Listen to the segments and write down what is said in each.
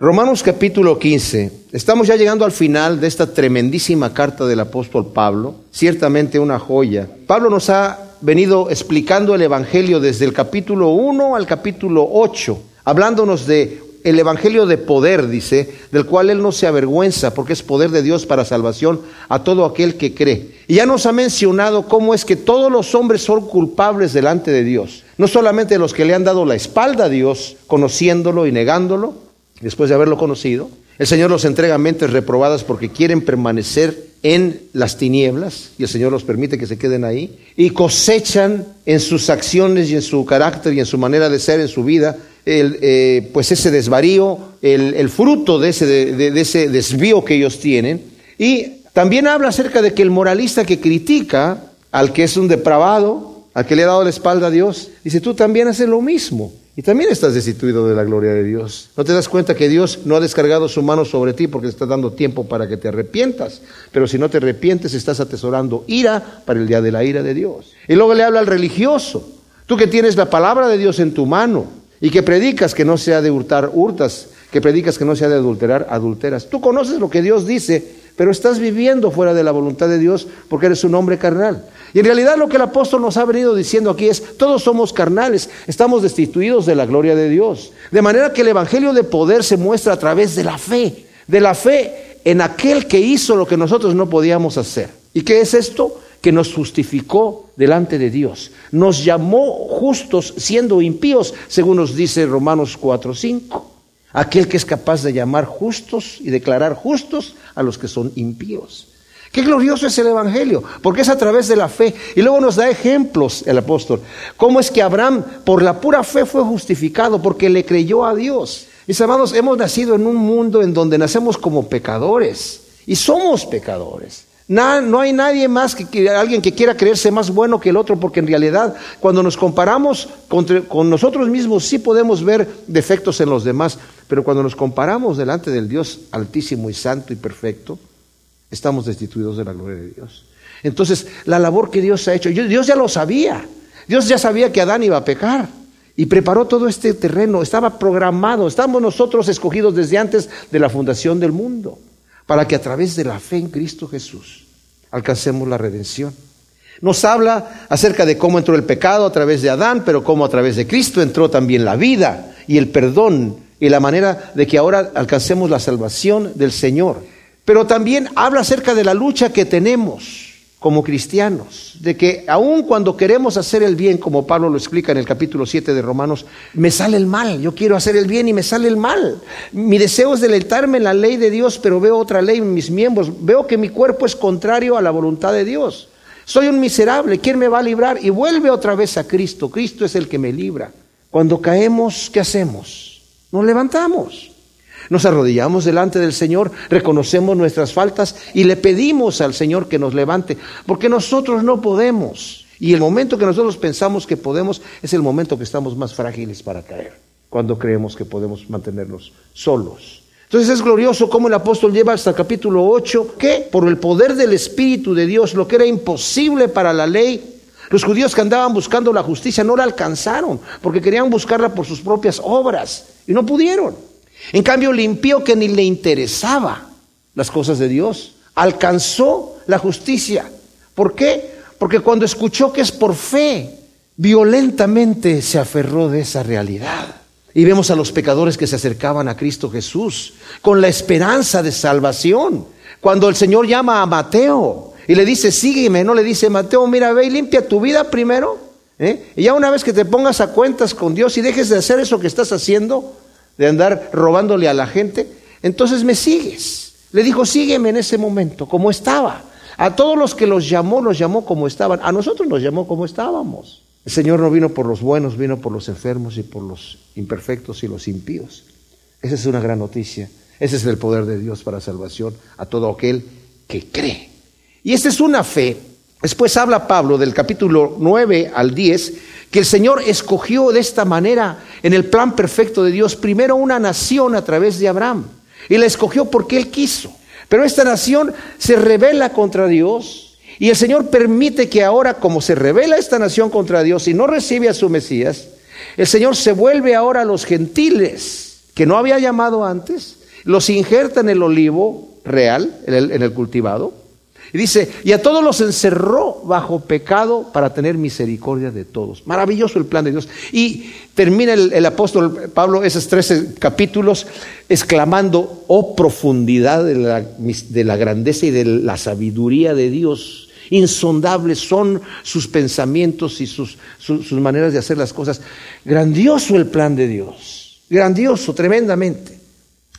Romanos capítulo 15. Estamos ya llegando al final de esta tremendísima carta del apóstol Pablo, ciertamente una joya. Pablo nos ha venido explicando el Evangelio desde el capítulo 1 al capítulo 8, hablándonos de el Evangelio de poder, dice, del cual él no se avergüenza, porque es poder de Dios para salvación a todo aquel que cree. Y ya nos ha mencionado cómo es que todos los hombres son culpables delante de Dios. No solamente los que le han dado la espalda a Dios, conociéndolo y negándolo, después de haberlo conocido. El Señor los entrega a mentes reprobadas porque quieren permanecer en las tinieblas y el Señor los permite que se queden ahí y cosechan en sus acciones y en su carácter y en su manera de ser, en su vida, el, eh, pues ese desvarío, el, fruto de ese, de ese desvío que ellos tienen. Y también habla acerca de que el moralista que critica al que es un depravado, al que le ha dado la espalda a Dios, dice, tú también haces lo mismo. Y también estás destituido de la gloria de Dios. ¿No te das cuenta que Dios no ha descargado su mano sobre ti porque te está dando tiempo para que te arrepientas? Pero si no te arrepientes, estás atesorando ira para el día de la ira de Dios. Y luego le habla al religioso. Tú que tienes la palabra de Dios en tu mano y que predicas que no sea de hurtar, hurtas, que predicas que no sea de adulterar, adulteras. Tú conoces lo que Dios dice, pero estás viviendo fuera de la voluntad de Dios porque eres un hombre carnal. Y en realidad lo que el apóstol nos ha venido diciendo aquí es, todos somos carnales, estamos destituidos de la gloria de Dios. De manera que el Evangelio de poder se muestra a través de la fe, de la fe en aquel que hizo lo que nosotros no podíamos hacer. ¿Y qué es esto? Que nos justificó delante de Dios. Nos llamó justos siendo impíos, según nos dice Romanos 4:5. Aquel que es capaz de llamar justos y declarar justos a los que son impíos. Qué glorioso es el Evangelio, porque es a través de la fe. Y luego nos da ejemplos el apóstol. Cómo es que Abraham por la pura fe fue justificado, porque le creyó a Dios. Mis amados, hemos nacido en un mundo en donde nacemos como pecadores. Y somos pecadores. No hay nadie más que, alguien que quiera creerse más bueno que el otro, porque en realidad cuando nos comparamos con nosotros mismos sí podemos ver defectos en los demás, pero cuando nos comparamos delante del Dios altísimo y santo y perfecto, estamos destituidos de la gloria de Dios. Entonces, la labor que Dios ha hecho, Dios ya lo sabía. Dios ya sabía que Adán iba a pecar y preparó todo este terreno, estaba programado, estamos nosotros escogidos desde antes de la fundación del mundo, para que a través de la fe en Cristo Jesús alcancemos la redención. Nos habla acerca de cómo entró el pecado a través de Adán, pero cómo a través de Cristo entró también la vida y el perdón y la manera de que ahora alcancemos la salvación del Señor. Pero también habla acerca de la lucha que tenemos como cristianos, de que aun cuando queremos hacer el bien, como Pablo lo explica en el capítulo 7 de Romanos, me sale el mal, yo quiero hacer el bien y me sale el mal. Mi deseo es deleitarme en la ley de Dios, pero veo otra ley en mis miembros, veo que mi cuerpo es contrario a la voluntad de Dios. Soy un miserable, ¿quién me va a librar? Y vuelve otra vez a Cristo, Cristo es el que me libra. Cuando caemos, ¿qué hacemos? Nos levantamos. Nos arrodillamos delante del Señor, reconocemos nuestras faltas y le pedimos al Señor que nos levante, porque nosotros no podemos. Y el momento que nosotros pensamos que podemos es el momento que estamos más frágiles para caer, cuando creemos que podemos mantenernos solos. Entonces es glorioso cómo el apóstol lleva hasta el capítulo 8 que por el poder del Espíritu de Dios, lo que era imposible para la ley, los judíos que andaban buscando la justicia no la alcanzaron, porque querían buscarla por sus propias obras y no pudieron. En cambio, el impío que ni le interesaba las cosas de Dios, alcanzó la justicia. ¿Por qué? Porque cuando escuchó que es por fe, violentamente se aferró de esa realidad. Y vemos a los pecadores que se acercaban a Cristo Jesús con la esperanza de salvación. Cuando el Señor llama a Mateo y le dice, sígueme, no le dice, Mateo, mira, ve y limpia tu vida primero. ¿eh? Y ya una vez que te pongas a cuentas con Dios y dejes de hacer eso que estás haciendo, de andar robándole a la gente, entonces me sigues. Le dijo, sígueme en ese momento, como estaba. A todos los que los llamó, los llamó como estaban. A nosotros nos llamó como estábamos. El Señor no vino por los buenos, vino por los enfermos y por los imperfectos y los impíos. Esa es una gran noticia. Ese es el poder de Dios para salvación a todo aquel que cree. Y esta es una fe. Después habla Pablo del capítulo 9 al 10 que el Señor escogió de esta manera en el plan perfecto de Dios primero una nación a través de Abraham. Y la escogió porque Él quiso. Pero esta nación se revela contra Dios y el Señor permite que ahora, como se revela esta nación contra Dios y no recibe a su Mesías, el Señor se vuelve ahora a los gentiles que no había llamado antes, los injerta en el olivo real, en el cultivado, y dice, y a todos los encerró bajo pecado para tener misericordia de todos. Maravilloso el plan de Dios. Y termina el, apóstol Pablo esos 13 capítulos exclamando, oh profundidad de la, de la grandeza y de la sabiduría de Dios. Insondables son sus pensamientos y sus, sus maneras de hacer las cosas. Grandioso el plan de Dios. Grandioso, tremendamente.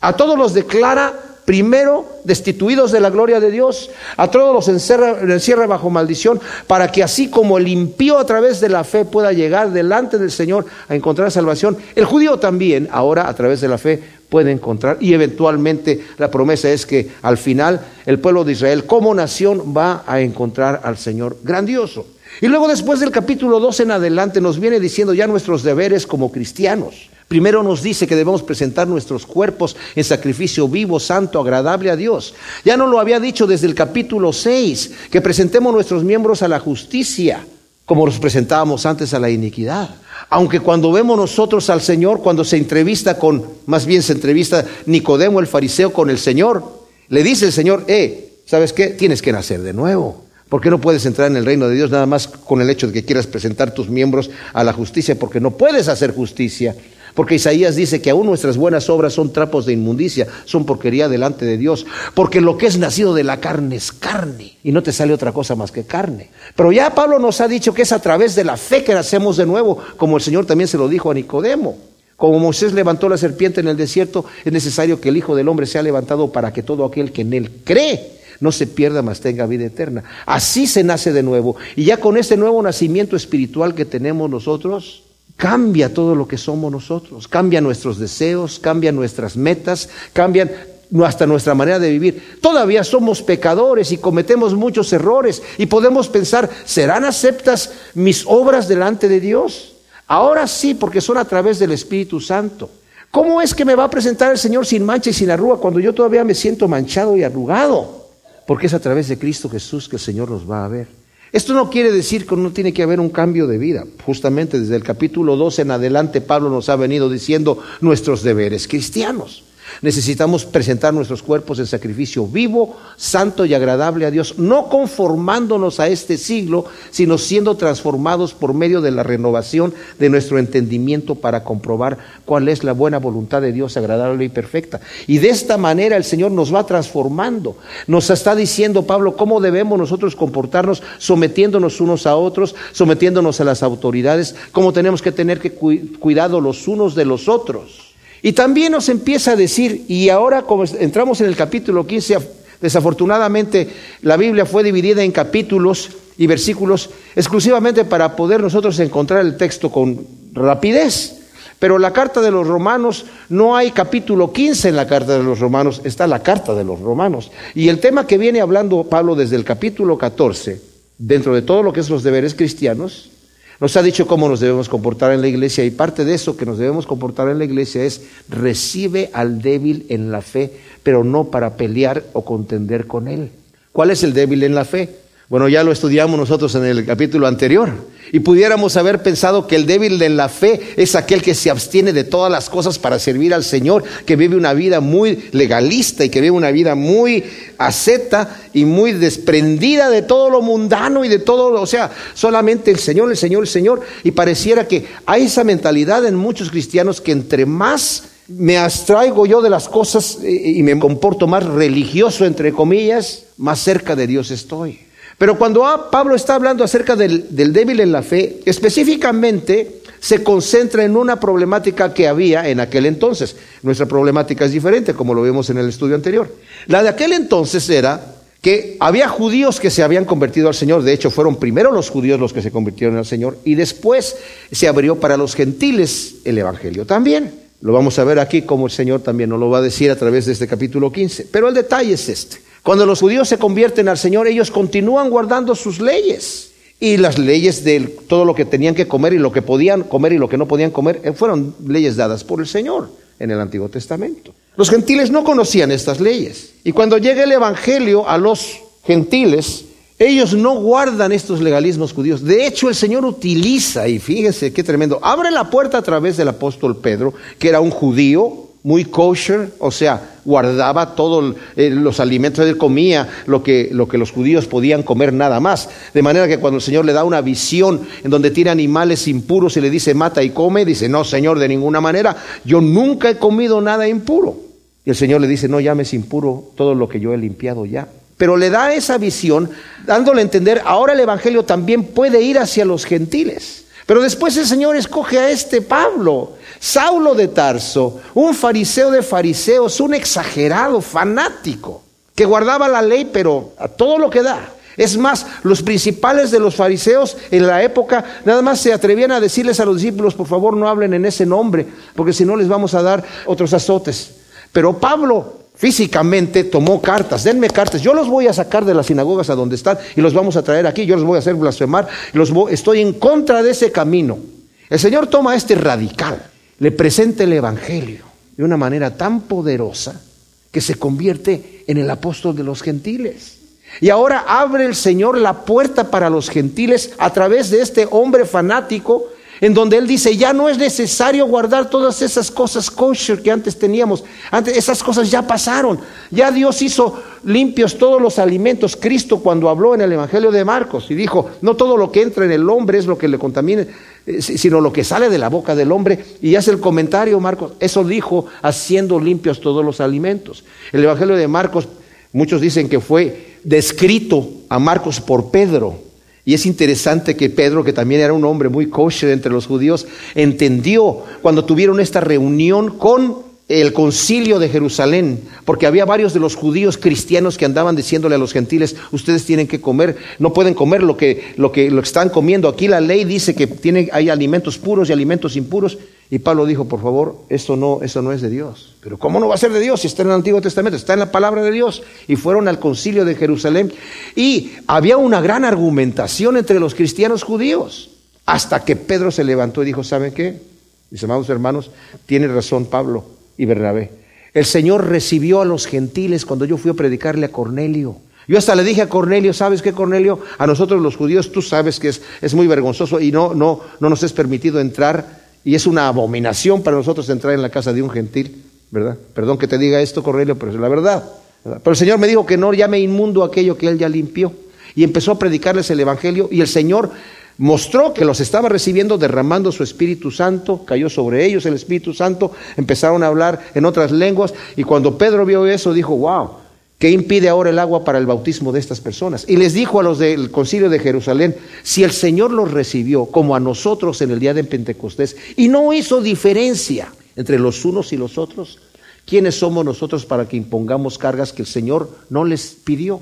A todos los declara primero destituidos de la gloria de Dios, a todos los encierra, bajo maldición, para que así como el impío a través de la fe pueda llegar delante del Señor a encontrar salvación, el judío también ahora a través de la fe puede encontrar y eventualmente la promesa es que al final el pueblo de Israel como nación va a encontrar al Señor grandioso. Y luego después del capítulo 2 en adelante nos viene diciendo ya nuestros deberes como cristianos. Primero nos dice que debemos presentar nuestros cuerpos en sacrificio vivo, santo, agradable a Dios. Ya no lo había dicho desde el capítulo 6, que presentemos nuestros miembros a la justicia, como los presentábamos antes a la iniquidad. Aunque cuando vemos nosotros al Señor, cuando se entrevista con, más bien se entrevista Nicodemo el fariseo con el Señor, le dice el Señor, eh, ¿sabes qué? Tienes que nacer de nuevo. ¿Por qué no puedes entrar en el reino de Dios nada más con el hecho de que quieras presentar tus miembros a la justicia? Porque no puedes hacer justicia porque Isaías dice que aún nuestras buenas obras son trapos de inmundicia, son porquería delante de Dios. Porque lo que es nacido de la carne es carne. Y no te sale otra cosa más que carne. Pero ya Pablo nos ha dicho que es a través de la fe que nacemos de nuevo, como el Señor también se lo dijo a Nicodemo. Como Moisés levantó la serpiente en el desierto, es necesario que el Hijo del Hombre sea levantado para que todo aquel que en él cree no se pierda, mas tenga vida eterna. Así se nace de nuevo. Y ya con este nuevo nacimiento espiritual que tenemos nosotros, cambia todo lo que somos nosotros, cambia nuestros deseos, cambia nuestras metas, cambian hasta nuestra manera de vivir. Todavía somos pecadores y cometemos muchos errores y podemos pensar, ¿serán aceptas mis obras delante de Dios? Ahora sí, porque son a través del Espíritu Santo. ¿Cómo es que me va a presentar el Señor sin mancha y sin arruga cuando yo todavía me siento manchado y arrugado? Porque es a través de Cristo Jesús que el Señor nos va a ver. Esto no quiere decir que no tiene que haber un cambio de vida. Justamente desde el capítulo 12 en adelante Pablo nos ha venido diciendo nuestros deberes cristianos. Necesitamos presentar nuestros cuerpos en sacrificio vivo, santo y agradable a Dios, no conformándonos a este siglo, sino siendo transformados por medio de la renovación de nuestro entendimiento para comprobar cuál es la buena voluntad de Dios agradable y perfecta. Y de esta manera el Señor nos va transformando. Nos está diciendo Pablo cómo debemos nosotros comportarnos sometiéndonos unos a otros, sometiéndonos a las autoridades, cómo tenemos que tener que cuidado los unos de los otros. Y también nos empieza a decir, y ahora como entramos en el capítulo 15, desafortunadamente la Biblia fue dividida en capítulos y versículos exclusivamente para poder nosotros encontrar el texto con rapidez. Pero la carta de los romanos, no hay capítulo 15 en la carta de los romanos, está la carta de los romanos. Y el tema que viene hablando Pablo desde el capítulo 14, dentro de todo lo que es los deberes cristianos, nos ha dicho cómo nos debemos comportar en la iglesia y parte de eso que nos debemos comportar en la iglesia es recibe al débil en la fe, pero no para pelear o contender con él. ¿Cuál es el débil en la fe? Bueno, ya lo estudiamos nosotros en el capítulo anterior. Y pudiéramos haber pensado que el débil en la fe es aquel que se abstiene de todas las cosas para servir al Señor, que vive una vida muy legalista y que vive una vida muy asceta y muy desprendida de todo lo mundano y de todo, o sea, solamente el Señor, el Señor, el Señor. Y pareciera que hay esa mentalidad en muchos cristianos que entre más me abstraigo yo de las cosas eh, y me comporto más religioso, entre comillas, más cerca de Dios estoy. Pero cuando Pablo está hablando acerca del, débil en la fe, específicamente se concentra en una problemática que había en aquel entonces. Nuestra problemática es diferente, como lo vimos en el estudio anterior. La de aquel entonces era que había judíos que se habían convertido al Señor, de hecho fueron primero los judíos los que se convirtieron al Señor y después se abrió para los gentiles el Evangelio también. Lo vamos a ver aquí como el Señor también nos lo va a decir a través de este capítulo 15. Pero el detalle es este. Cuando los judíos se convierten al Señor, ellos continúan guardando sus leyes. Y las leyes de todo lo que tenían que comer y lo que podían comer y lo que no podían comer eh, fueron leyes dadas por el Señor en el Antiguo Testamento. Los gentiles no conocían estas leyes. Y cuando llega el Evangelio a los gentiles, ellos no guardan estos legalismos judíos. De hecho, el Señor utiliza, y fíjese qué tremendo, abre la puerta a través del apóstol Pedro, que era un judío muy kosher, o sea, guardaba todos eh, los alimentos, él comía lo que, lo que los judíos podían comer nada más. De manera que cuando el Señor le da una visión en donde tiene animales impuros y le dice mata y come, dice, no, Señor, de ninguna manera, yo nunca he comido nada impuro. Y el Señor le dice, no llames impuro todo lo que yo he limpiado ya. Pero le da esa visión, dándole a entender, ahora el Evangelio también puede ir hacia los gentiles. Pero después el Señor escoge a este Pablo, Saulo de Tarso, un fariseo de fariseos, un exagerado, fanático, que guardaba la ley, pero a todo lo que da. Es más, los principales de los fariseos en la época nada más se atrevían a decirles a los discípulos, por favor no hablen en ese nombre, porque si no les vamos a dar otros azotes. Pero Pablo físicamente tomó cartas, denme cartas, yo los voy a sacar de las sinagogas a donde están y los vamos a traer aquí, yo los voy a hacer blasfemar, estoy en contra de ese camino. El Señor toma este radical, le presenta el Evangelio de una manera tan poderosa que se convierte en el apóstol de los gentiles. Y ahora abre el Señor la puerta para los gentiles a través de este hombre fanático en donde él dice, ya no es necesario guardar todas esas cosas kosher que antes teníamos. Antes esas cosas ya pasaron. Ya Dios hizo limpios todos los alimentos. Cristo cuando habló en el Evangelio de Marcos y dijo, no todo lo que entra en el hombre es lo que le contamine, eh, sino lo que sale de la boca del hombre. Y hace el comentario Marcos, eso dijo haciendo limpios todos los alimentos. El Evangelio de Marcos, muchos dicen que fue descrito a Marcos por Pedro y es interesante que Pedro, que también era un hombre muy kosher entre los judíos, entendió cuando tuvieron esta reunión con el concilio de Jerusalén, porque había varios de los judíos cristianos que andaban diciéndole a los gentiles, ustedes tienen que comer, no pueden comer lo que, lo que, lo están comiendo. Aquí la ley dice que tiene, hay alimentos puros y alimentos impuros. Y Pablo dijo, por favor, esto no, eso no es de Dios. Pero ¿cómo no va a ser de Dios si está en el Antiguo Testamento? Está en la palabra de Dios. Y fueron al concilio de Jerusalén. Y había una gran argumentación entre los cristianos judíos. Hasta que Pedro se levantó y dijo, ¿saben qué? Mis amados hermanos, tiene razón Pablo y Bernabé. El Señor recibió a los gentiles cuando yo fui a predicarle a Cornelio. Yo hasta le dije a Cornelio, ¿sabes qué, Cornelio? A nosotros los judíos, tú sabes que es, es muy vergonzoso y no, no, no nos es permitido entrar y es una abominación para nosotros entrar en la casa de un gentil, ¿verdad? Perdón que te diga esto, Cornelio, pero es la verdad. Pero el Señor me dijo que no llame inmundo aquello que Él ya limpió. Y empezó a predicarles el Evangelio y el Señor mostró que los estaba recibiendo derramando su Espíritu Santo, cayó sobre ellos el Espíritu Santo, empezaron a hablar en otras lenguas y cuando Pedro vio eso dijo, wow, ¿qué impide ahora el agua para el bautismo de estas personas? Y les dijo a los del concilio de Jerusalén, si el Señor los recibió como a nosotros en el día de Pentecostés y no hizo diferencia entre los unos y los otros, ¿quiénes somos nosotros para que impongamos cargas que el Señor no les pidió?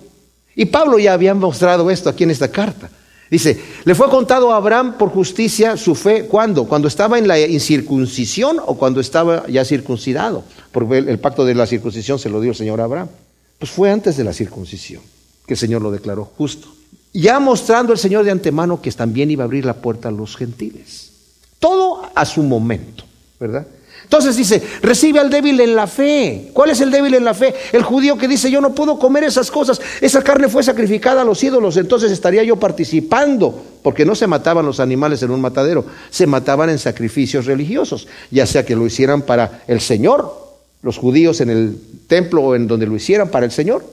Y Pablo ya había mostrado esto aquí en esta carta. Dice, le fue contado a Abraham por justicia su fe, ¿cuándo? ¿Cuando estaba en la incircuncisión o cuando estaba ya circuncidado? Porque el, pacto de la circuncisión se lo dio el Señor a Abraham. Pues fue antes de la circuncisión que el Señor lo declaró justo. Ya mostrando el Señor de antemano que también iba a abrir la puerta a los gentiles. Todo a su momento, ¿verdad? Entonces dice, recibe al débil en la fe. ¿Cuál es el débil en la fe? El judío que dice, yo no puedo comer esas cosas. Esa carne fue sacrificada a los ídolos, entonces estaría yo participando, porque no se mataban los animales en un matadero, se mataban en sacrificios religiosos, ya sea que lo hicieran para el Señor, los judíos en el templo o en donde lo hicieran para el Señor,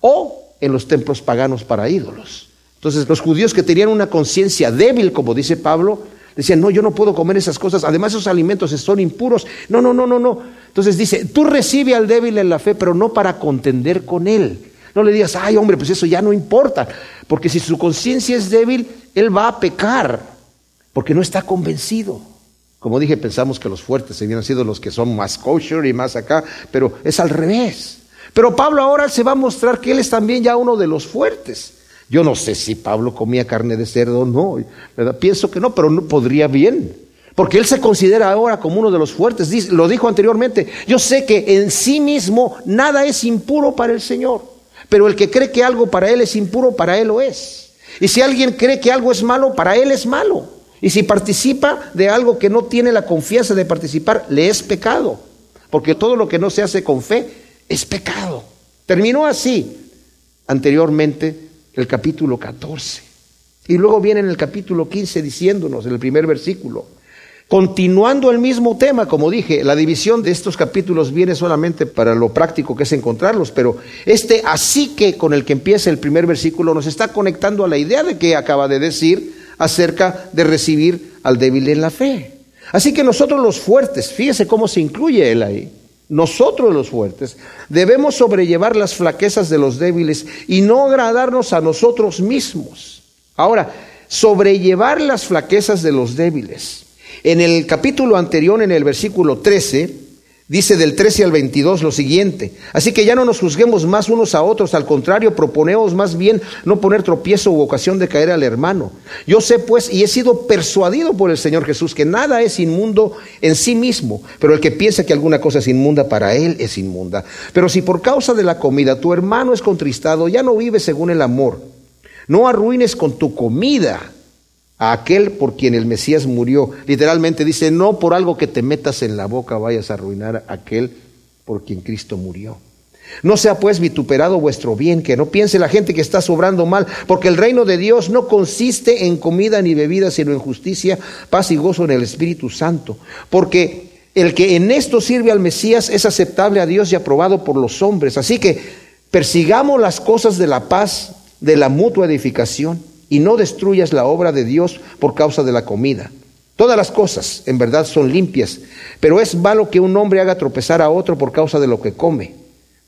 o en los templos paganos para ídolos. Entonces los judíos que tenían una conciencia débil, como dice Pablo, Decían, no, yo no puedo comer esas cosas. Además, esos alimentos son impuros. No, no, no, no, no. Entonces dice, tú recibe al débil en la fe, pero no para contender con él. No le digas, ay, hombre, pues eso ya no importa. Porque si su conciencia es débil, él va a pecar. Porque no está convencido. Como dije, pensamos que los fuertes habían sido los que son más kosher y más acá, pero es al revés. Pero Pablo ahora se va a mostrar que él es también ya uno de los fuertes. Yo no sé si Pablo comía carne de cerdo o no, pienso que no, pero no podría bien. Porque él se considera ahora como uno de los fuertes. lo dijo anteriormente. Yo sé que en sí mismo nada es impuro para el Señor. Pero el que cree que algo para él es impuro, para él lo es. Y si alguien cree que algo es malo, para él es malo. Y si participa de algo que no tiene la confianza de participar, le es pecado. Porque todo lo que no se hace con fe es pecado. Terminó así anteriormente el capítulo 14. Y luego viene en el capítulo 15 diciéndonos, en el primer versículo, Continuando el mismo tema, como dije, la división de estos capítulos viene solamente para lo práctico que es encontrarlos, pero este así que con el que empieza el primer versículo nos está conectando a la idea de que acaba de decir acerca de recibir al débil en la fe. Así que nosotros los fuertes, fíjese cómo se incluye él ahí, nosotros los fuertes debemos sobrellevar las flaquezas de los débiles y no agradarnos a nosotros mismos. Ahora, sobrellevar las flaquezas de los débiles. En el capítulo anterior, en el versículo 13, Dice del 13 al 22 lo siguiente, así que ya no nos juzguemos más unos a otros, al contrario, proponeos más bien no poner tropiezo u ocasión de caer al hermano. Yo sé pues y he sido persuadido por el Señor Jesús que nada es inmundo en sí mismo, pero el que piensa que alguna cosa es inmunda para él es inmunda. Pero si por causa de la comida tu hermano es contristado, ya no vive según el amor. No arruines con tu comida a aquel por quien el Mesías murió. Literalmente dice, no por algo que te metas en la boca vayas a arruinar a aquel por quien Cristo murió. No sea pues vituperado vuestro bien, que no piense la gente que está sobrando mal, porque el reino de Dios no consiste en comida ni bebida, sino en justicia, paz y gozo en el Espíritu Santo. Porque el que en esto sirve al Mesías es aceptable a Dios y aprobado por los hombres. Así que persigamos las cosas de la paz, de la mutua edificación y no destruyas la obra de Dios por causa de la comida. Todas las cosas en verdad son limpias, pero es malo que un hombre haga tropezar a otro por causa de lo que come.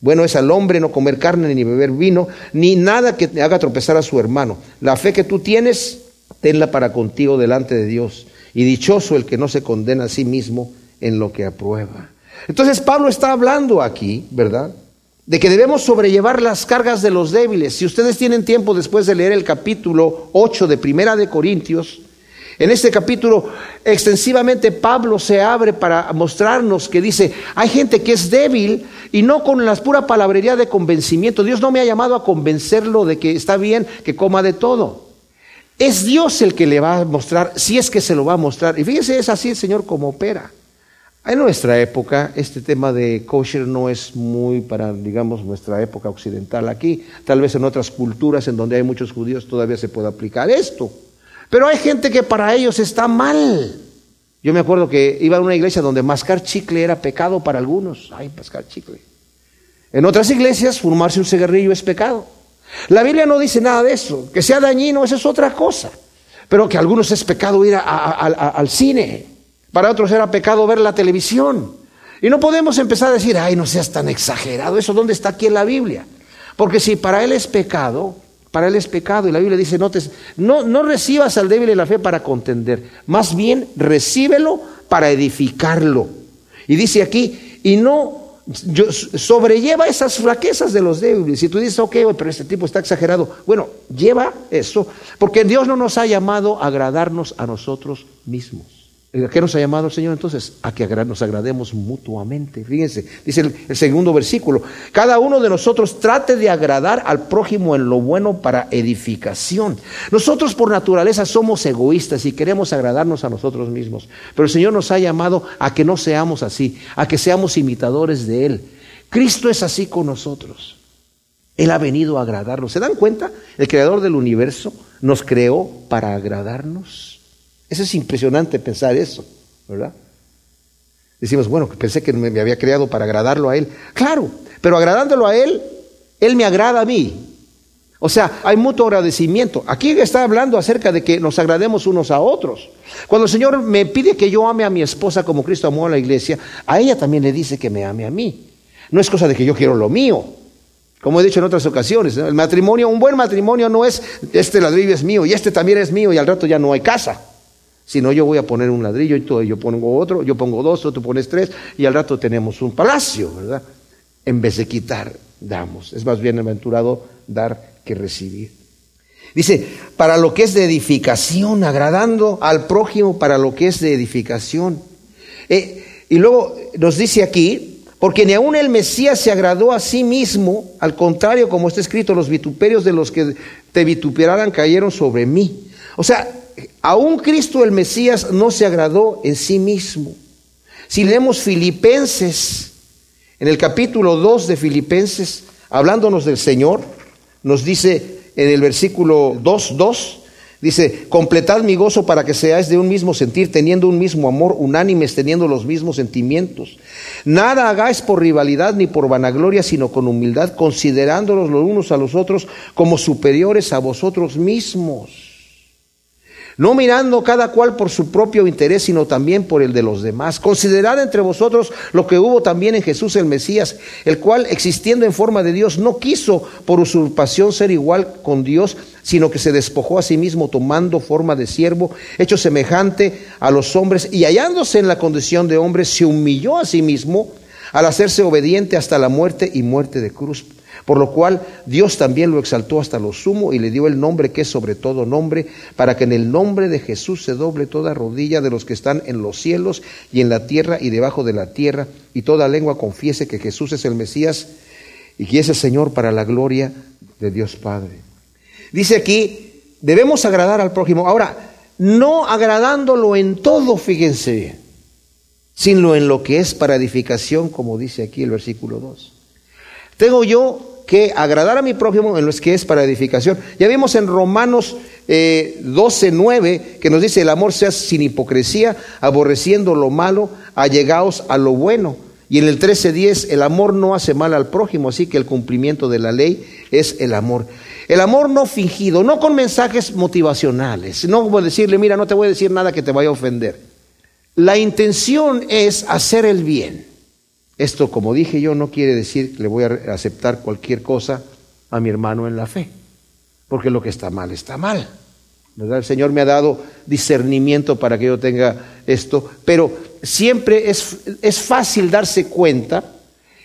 Bueno es al hombre no comer carne ni beber vino, ni nada que haga tropezar a su hermano. La fe que tú tienes, tenla para contigo delante de Dios. Y dichoso el que no se condena a sí mismo en lo que aprueba. Entonces Pablo está hablando aquí, ¿verdad? De que debemos sobrellevar las cargas de los débiles. Si ustedes tienen tiempo después de leer el capítulo 8 de Primera de Corintios, en este capítulo extensivamente Pablo se abre para mostrarnos que dice, hay gente que es débil y no con la pura palabrería de convencimiento. Dios no me ha llamado a convencerlo de que está bien que coma de todo. Es Dios el que le va a mostrar, si es que se lo va a mostrar. Y fíjense, es así el Señor como opera. En nuestra época, este tema de kosher no es muy para, digamos, nuestra época occidental. Aquí, tal vez en otras culturas en donde hay muchos judíos todavía se puede aplicar esto. Pero hay gente que para ellos está mal. Yo me acuerdo que iba a una iglesia donde mascar chicle era pecado para algunos. Ay, mascar chicle. En otras iglesias, fumarse un cigarrillo es pecado. La Biblia no dice nada de eso. Que sea dañino, eso es otra cosa. Pero que a algunos es pecado ir al cine. Para otros era pecado ver la televisión. Y no podemos empezar a decir, ay, no seas tan exagerado. ¿Eso dónde está aquí en la Biblia? Porque si para él es pecado, para él es pecado. Y la Biblia dice, no, no, no recibas al débil la fe para contender. Más bien, recíbelo para edificarlo. Y dice aquí, y no sobrelleva esas flaquezas de los débiles. Si tú dices, ok, pero este tipo está exagerado. Bueno, lleva eso, porque Dios no nos ha llamado a agradarnos a nosotros mismos. ¿A qué nos ha llamado el Señor entonces? A que nos agrademos mutuamente. Fíjense, dice el, segundo versículo, cada uno de nosotros trate de agradar al prójimo en lo bueno para edificación. Nosotros por naturaleza somos egoístas y queremos agradarnos a nosotros mismos, pero el Señor nos ha llamado a que no seamos así, a que seamos imitadores de Él. Cristo es así con nosotros. Él ha venido a agradarnos. ¿Se dan cuenta? El creador del universo nos creó para agradarnos. Eso es impresionante pensar eso, ¿verdad? Decimos, bueno, pensé que me había creado para agradarlo a Él. Claro, pero agradándolo a Él, Él me agrada a mí. O sea, hay mutuo agradecimiento. Aquí está hablando acerca de que nos agrademos unos a otros. Cuando el Señor me pide que yo ame a mi esposa como Cristo amó a la iglesia, a ella también le dice que me ame a mí. No es cosa de que yo quiero lo mío. Como he dicho en otras ocasiones, el matrimonio, un buen matrimonio no es este ladrillo es mío y este también es mío y al rato ya no hay casa. Si no, yo voy a poner un ladrillo y todo, yo pongo otro, yo pongo dos, tú pones tres, y al rato tenemos un palacio, ¿verdad? En vez de quitar, damos. Es más bienaventurado dar que recibir. Dice, para lo que es de edificación, agradando al prójimo para lo que es de edificación. Eh, y luego nos dice aquí, porque ni aun el Mesías se agradó a sí mismo, al contrario, como está escrito, los vituperios de los que te vituperaran cayeron sobre mí. O sea, aún Cristo el Mesías no se agradó en sí mismo. Si leemos Filipenses, en el capítulo 2 de Filipenses, hablándonos del Señor, nos dice en el versículo 2, 2, Dice, completad mi gozo para que seáis de un mismo sentir, teniendo un mismo amor, unánimes, teniendo los mismos sentimientos. Nada hagáis por rivalidad ni por vanagloria, sino con humildad, considerándolos los unos a los otros como superiores a vosotros mismos no mirando cada cual por su propio interés, sino también por el de los demás. Considerad entre vosotros lo que hubo también en Jesús el Mesías, el cual, existiendo en forma de Dios, no quiso por usurpación ser igual con Dios, sino que se despojó a sí mismo tomando forma de siervo, hecho semejante a los hombres, y hallándose en la condición de hombre, se humilló a sí mismo al hacerse obediente hasta la muerte y muerte de cruz por lo cual Dios también lo exaltó hasta lo sumo y le dio el nombre que es sobre todo nombre, para que en el nombre de Jesús se doble toda rodilla de los que están en los cielos y en la tierra y debajo de la tierra, y toda lengua confiese que Jesús es el Mesías y que es el Señor para la gloria de Dios Padre. Dice aquí, debemos agradar al prójimo. Ahora, no agradándolo en todo, fíjense, sino en lo que es para edificación, como dice aquí el versículo 2. Tengo yo que agradar a mi prójimo en lo que es para edificación. Ya vimos en Romanos eh, 12, 9, que nos dice, el amor sea sin hipocresía, aborreciendo lo malo, allegaos a lo bueno. Y en el 13.10, el amor no hace mal al prójimo, así que el cumplimiento de la ley es el amor. El amor no fingido, no con mensajes motivacionales, no como decirle, mira, no te voy a decir nada que te vaya a ofender. La intención es hacer el bien. Esto, como dije yo, no quiere decir que le voy a aceptar cualquier cosa a mi hermano en la fe, porque lo que está mal está mal. El Señor me ha dado discernimiento para que yo tenga esto, pero siempre es, es fácil darse cuenta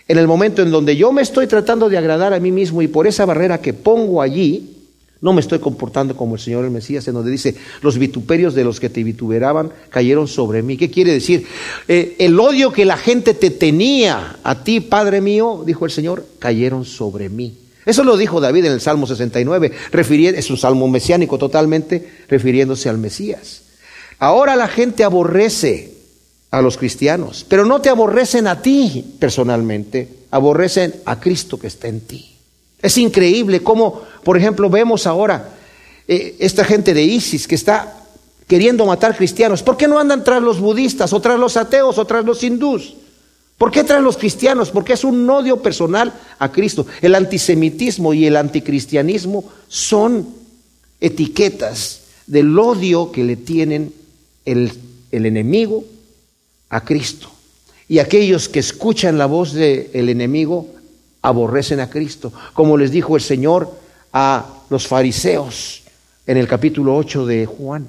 en el momento en donde yo me estoy tratando de agradar a mí mismo y por esa barrera que pongo allí, no me estoy comportando como el Señor el Mesías, en donde dice, los vituperios de los que te vituperaban cayeron sobre mí. ¿Qué quiere decir? Eh, el odio que la gente te tenía a ti, Padre mío, dijo el Señor, cayeron sobre mí. Eso lo dijo David en el Salmo 69, es un salmo mesiánico totalmente, refiriéndose al Mesías. Ahora la gente aborrece a los cristianos, pero no te aborrecen a ti personalmente, aborrecen a Cristo que está en ti. Es increíble cómo, por ejemplo, vemos ahora eh, esta gente de ISIS que está queriendo matar cristianos. ¿Por qué no andan tras los budistas o tras los ateos o tras los hindús? ¿Por qué tras los cristianos? Porque es un odio personal a Cristo. El antisemitismo y el anticristianismo son etiquetas del odio que le tienen el, el enemigo a Cristo. Y aquellos que escuchan la voz del enemigo aborrecen a Cristo, como les dijo el Señor a los fariseos en el capítulo 8 de Juan.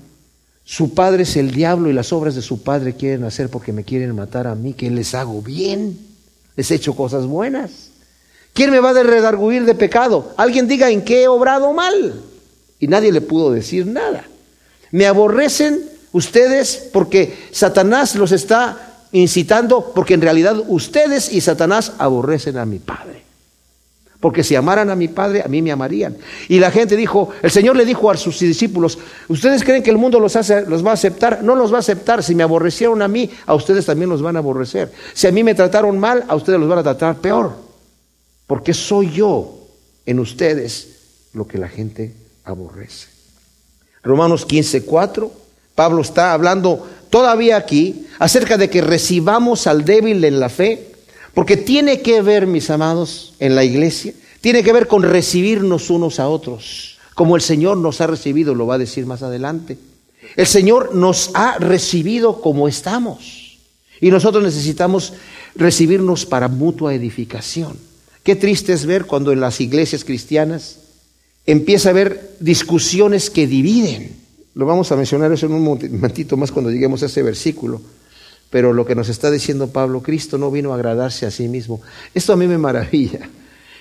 Su padre es el diablo y las obras de su padre quieren hacer porque me quieren matar a mí, que les hago bien, les he hecho cosas buenas. ¿Quién me va a redarguir de pecado? Alguien diga en qué he obrado mal. Y nadie le pudo decir nada. Me aborrecen ustedes porque Satanás los está incitando, porque en realidad ustedes y Satanás aborrecen a mi Padre. Porque si amaran a mi Padre, a mí me amarían. Y la gente dijo, el Señor le dijo a sus discípulos, ¿ustedes creen que el mundo los, hace, los va a aceptar? No los va a aceptar. Si me aborrecieron a mí, a ustedes también los van a aborrecer. Si a mí me trataron mal, a ustedes los van a tratar peor. Porque soy yo en ustedes lo que la gente aborrece. Romanos 15, 4, Pablo está hablando todavía aquí acerca de que recibamos al débil en la fe porque tiene que ver, mis amados, en la iglesia, tiene que ver con recibirnos unos a otros, como el Señor nos ha recibido, lo va a decir más adelante. El Señor nos ha recibido como estamos. Y nosotros necesitamos recibirnos para mutua edificación. Qué triste es ver cuando en las iglesias cristianas empieza a haber discusiones que dividen. Lo vamos a mencionar eso en un momentito más cuando lleguemos a ese versículo. Pero lo que nos está diciendo Pablo, Cristo no vino a agradarse a sí mismo. Esto a mí me maravilla,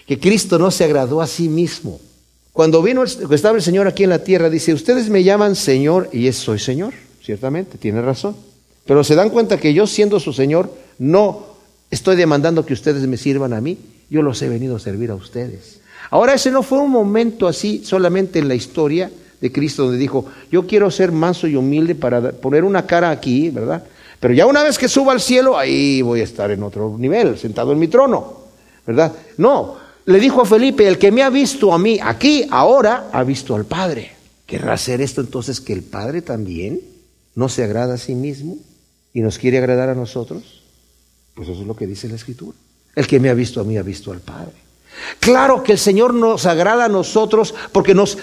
que Cristo no se agradó a sí mismo. Cuando vino, estaba el Señor aquí en la tierra, dice, ustedes me llaman Señor y es soy Señor, ciertamente, tiene razón. Pero se dan cuenta que yo siendo su Señor, no estoy demandando que ustedes me sirvan a mí, yo los he venido a servir a ustedes. Ahora ese no fue un momento así solamente en la historia de Cristo donde dijo, yo quiero ser manso y humilde para poner una cara aquí, ¿verdad? Pero ya una vez que suba al cielo, ahí voy a estar en otro nivel, sentado en mi trono, ¿verdad? No, le dijo a Felipe, el que me ha visto a mí aquí, ahora, ha visto al Padre. ¿Querrá hacer esto entonces que el Padre también no se agrada a sí mismo y nos quiere agradar a nosotros? Pues eso es lo que dice la Escritura. El que me ha visto a mí ha visto al Padre. Claro que el Señor nos agrada a nosotros porque nos,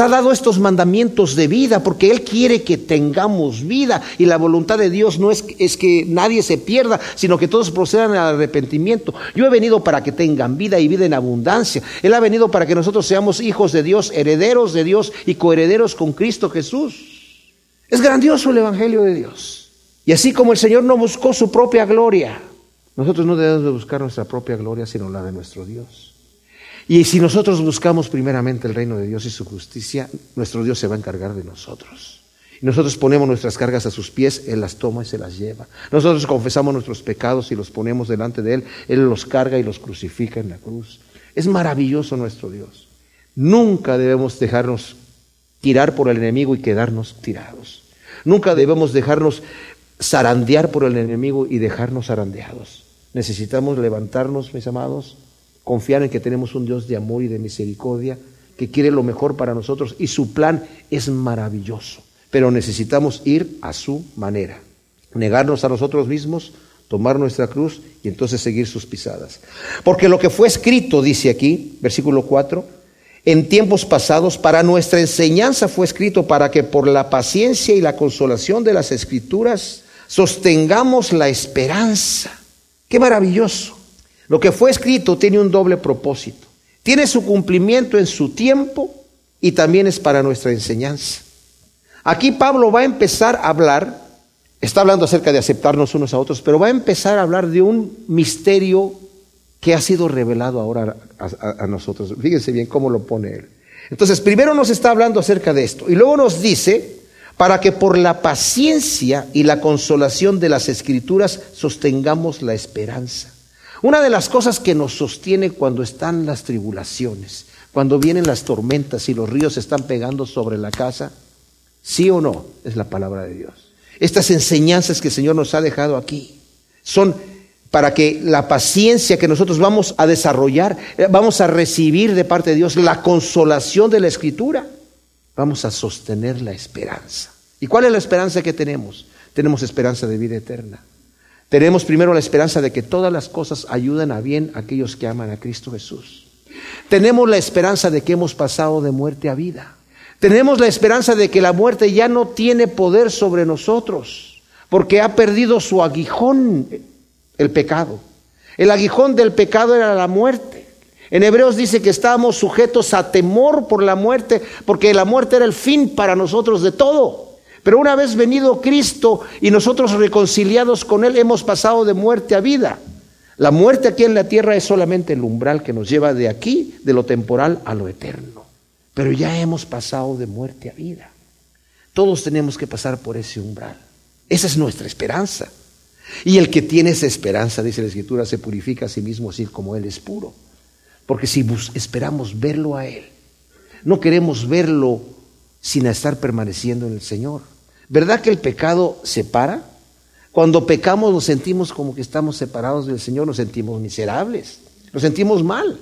ha dado estos mandamientos de vida, porque Él quiere que tengamos vida y la voluntad de Dios no es, es, que nadie se pierda, sino que todos procedan al arrepentimiento. Yo he venido para que tengan vida y vida en abundancia. Él ha venido para que nosotros seamos hijos de Dios, herederos de Dios y coherederos con Cristo Jesús. Es grandioso el Evangelio de Dios. Y así como el Señor no buscó su propia gloria, nosotros no debemos de buscar nuestra propia gloria, sino la de nuestro Dios. Y si nosotros buscamos primeramente el reino de Dios y su justicia, nuestro Dios se va a encargar de nosotros. Nosotros ponemos nuestras cargas a sus pies, Él las toma y se las lleva. Nosotros confesamos nuestros pecados y los ponemos delante de Él, Él los carga y los crucifica en la cruz. Es maravilloso nuestro Dios. Nunca debemos dejarnos tirar por el enemigo y quedarnos tirados. Nunca debemos dejarnos zarandear por el enemigo y dejarnos zarandeados. Necesitamos levantarnos, mis amados, confiar en que tenemos un Dios de amor y de misericordia que quiere lo mejor para nosotros y su plan es maravilloso. Pero necesitamos ir a su manera, negarnos a nosotros mismos, tomar nuestra cruz y entonces seguir sus pisadas. Porque lo que fue escrito, dice aquí, versículo 4, en tiempos pasados para nuestra enseñanza fue escrito para que por la paciencia y la consolación de las escrituras sostengamos la esperanza. Qué maravilloso. Lo que fue escrito tiene un doble propósito. Tiene su cumplimiento en su tiempo y también es para nuestra enseñanza. Aquí Pablo va a empezar a hablar, está hablando acerca de aceptarnos unos a otros, pero va a empezar a hablar de un misterio que ha sido revelado ahora a, nosotros. Fíjense bien cómo lo pone él. Entonces, primero nos está hablando acerca de esto y luego nos dice, para que por la paciencia y la consolación de las escrituras sostengamos la esperanza. Una de las cosas que nos sostiene cuando están las tribulaciones, cuando vienen las tormentas y los ríos están pegando sobre la casa, sí o no, es la palabra de Dios. Estas enseñanzas que el Señor nos ha dejado aquí son para que la paciencia que nosotros vamos a desarrollar, eh, vamos a recibir de parte de Dios la consolación de la Escritura, vamos a sostener la esperanza. ¿Y cuál es la esperanza que tenemos? Tenemos esperanza de vida eterna. Tenemos primero la esperanza de que todas las cosas ayudan a bien a aquellos que aman a Cristo Jesús. Tenemos la esperanza de que hemos pasado de muerte a vida. Tenemos la esperanza de que la muerte ya no tiene poder sobre nosotros, porque ha perdido su aguijón, el pecado. El aguijón del pecado era la muerte. En Hebreos dice que estábamos sujetos a temor por la muerte, porque la muerte era el fin para nosotros de todo. Pero una vez venido Cristo y nosotros reconciliados con Él, hemos pasado de muerte a vida. La muerte aquí en la tierra es solamente el umbral que nos lleva de aquí, de lo temporal, a lo eterno. Pero ya hemos pasado de muerte a vida. Todos tenemos que pasar por ese umbral. Esa es nuestra esperanza. Y el que tiene esa esperanza, dice la Escritura, se purifica a sí mismo así como Él es puro. Porque si esperamos verlo a Él, no queremos verlo sin estar permaneciendo en el Señor. ¿Verdad que el pecado separa? Cuando pecamos nos sentimos como que estamos separados del Señor, nos sentimos miserables, nos sentimos mal.